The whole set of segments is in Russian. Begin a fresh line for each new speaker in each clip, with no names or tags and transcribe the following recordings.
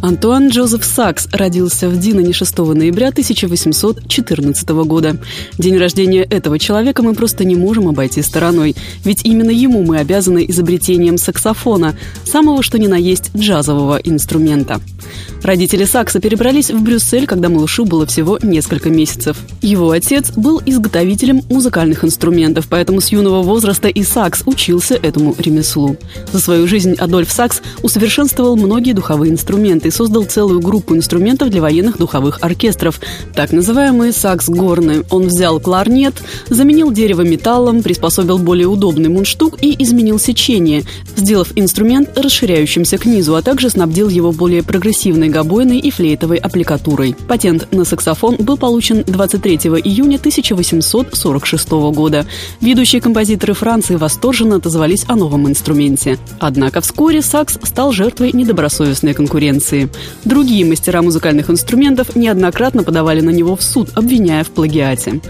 Антуан Джозеф Сакс родился в Динане 6 ноября 1814 года. День рождения этого человека мы просто не можем обойти стороной, ведь именно ему мы обязаны изобретением саксофона, самого что ни на есть джазового инструмента. Родители Сакса перебрались в Брюссель, когда малышу было всего несколько месяцев. Его отец был изготовителем музыкальных инструментов, поэтому с юного возраста и Сакс учился этому ремеслу. За свою жизнь Адольф Сакс усовершенствовал многие духовые инструменты и создал целую группу инструментов для военных духовых оркестров, так называемые сакс-горны. Он взял кларнет, заменил дерево металлом, приспособил более удобный мундштук и изменил сечение, сделав инструмент расширяющимся к низу, а также снабдил его более прогрессивной гобойной и флейтовой аппликатурой. Патент на саксофон был получен 23 июня 1846 года. Ведущие композиторы Франции восторженно отозвались о новом инструменте. Однако вскоре сакс стал жертвой недобросовестной конкуренции. Другие мастера музыкальных инструментов неоднократно подавали на него в суд, обвиняя в плагиате.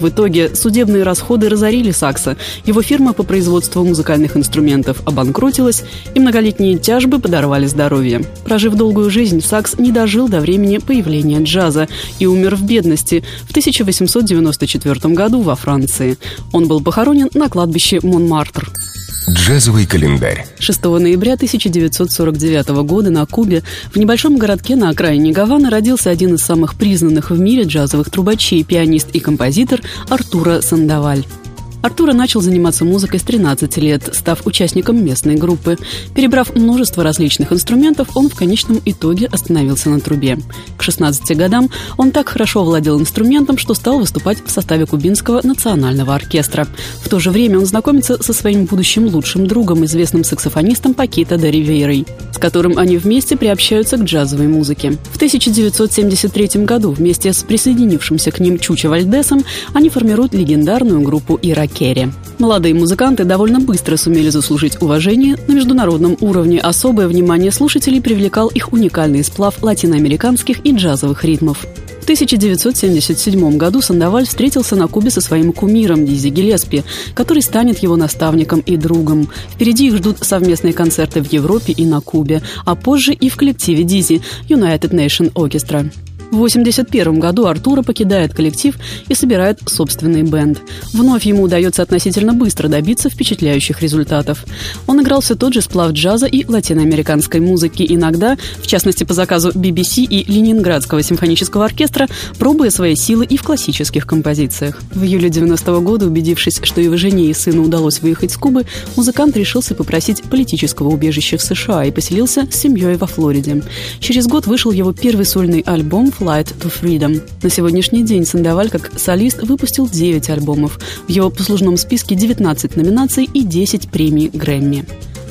В итоге судебные расходы разорили Сакса. Его фирма по производству музыкальных инструментов обанкротилась, и многолетние тяжбы подорвали здоровье. Прожив долгую жизнь, Сакс не дожил до времени появления джаза и умер в бедности в 1894 году во Франции. Он был похоронен на кладбище Монмартр.
Джазовый календарь.
6 ноября 1949 года на Кубе в небольшом городке на окраине Гаваны родился один из самых признанных в мире джазовых трубачей, пианист и композитор Артура Сандаваль. Артура начал заниматься музыкой с 13 лет, став участником местной группы. Перебрав множество различных инструментов, он в конечном итоге остановился на трубе. К 16 годам он так хорошо владел инструментом, что стал выступать в составе Кубинского национального оркестра. В то же время он знакомится со своим будущим лучшим другом, известным саксофонистом Пакита де с которым они вместе приобщаются к джазовой музыке. В 1973 году вместе с присоединившимся к ним Чуча Вальдесом они формируют легендарную группу «Ирак Керри. Молодые музыканты довольно быстро сумели заслужить уважение на международном уровне. Особое внимание слушателей привлекал их уникальный сплав латиноамериканских и джазовых ритмов. В 1977 году Сандаваль встретился на Кубе со своим кумиром Дизи Гелеспи, который станет его наставником и другом. Впереди их ждут совместные концерты в Европе и на Кубе, а позже и в коллективе Дизи United Nation Orchestra. В 1981 году Артура покидает коллектив и собирает собственный бенд. Вновь ему удается относительно быстро добиться впечатляющих результатов. Он играл все тот же сплав джаза и латиноамериканской музыки, иногда, в частности по заказу BBC и Ленинградского симфонического оркестра, пробуя свои силы и в классических композициях. В июле 90 -го года, убедившись, что его жене и сыну удалось выехать с Кубы, музыкант решился попросить политического убежища в США и поселился с семьей во Флориде. Через год вышел его первый сольный альбом Flight to Freedom. На сегодняшний день Сандаваль как солист выпустил 9 альбомов. В его послужном списке 19 номинаций и 10 премий Грэмми.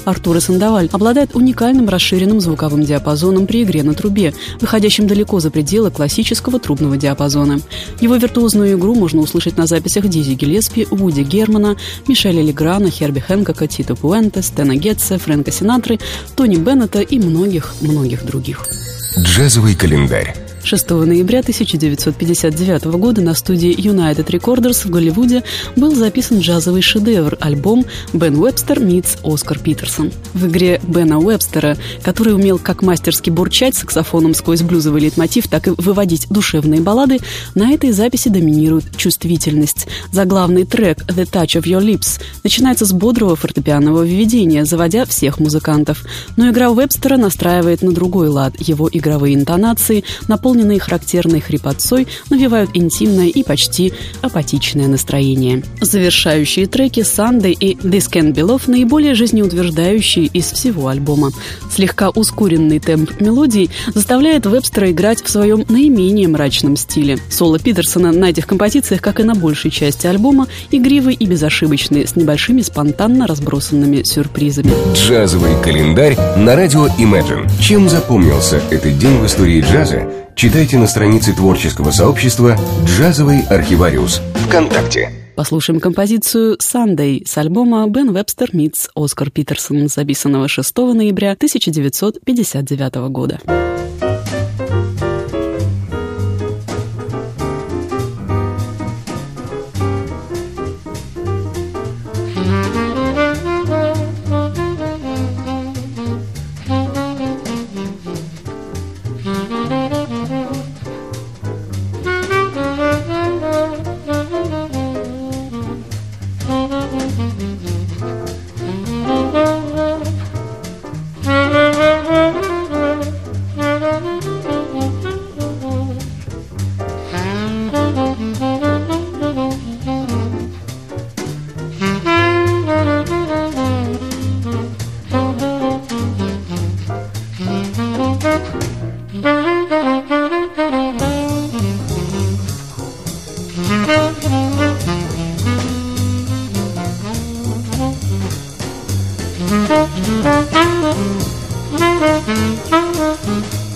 Артура Сандаваль обладает уникальным расширенным звуковым диапазоном при игре на трубе, выходящим далеко за пределы классического трубного диапазона. Его виртуозную игру можно услышать на записях Дизи Гелеспи, Вуди Германа, Мишеля Леграна, Херби Хэнкока, Тито Пуэнте, Стена Гетца, Фрэнка Синатры, Тони Беннета и многих-многих других.
Джазовый календарь.
6 ноября 1959 года на студии United Recorders в Голливуде был записан джазовый шедевр – альбом «Бен Уэбстер meets Оскар Питерсон». В игре Бена Уэбстера, который умел как мастерски бурчать саксофоном сквозь блюзовый лейтмотив, так и выводить душевные баллады, на этой записи доминирует чувствительность. Заглавный трек «The Touch of Your Lips» начинается с бодрого фортепианного введения, заводя всех музыкантов. Но игра Уэбстера настраивает на другой лад. Его игровые интонации наполнены наполненные характерной хрипотцой, навевают интимное и почти апатичное настроение. Завершающие треки «Sunday» и «This Can Be Love» наиболее жизнеутверждающие из всего альбома. Слегка ускоренный темп мелодий заставляет Вебстера играть в своем наименее мрачном стиле. Соло Питерсона на этих композициях, как и на большей части альбома, игривый и безошибочный, с небольшими спонтанно разбросанными сюрпризами.
Джазовый календарь на радио Imagine. Чем запомнился этот день в истории джаза? Читайте на странице творческого сообщества «Джазовый архивариус» ВКонтакте.
Послушаем композицию «Sunday» с альбома «Бен Вебстер Митс Оскар Питерсон», записанного 6 ноября 1959 года.
Thank you.